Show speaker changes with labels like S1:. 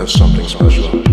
S1: of something special.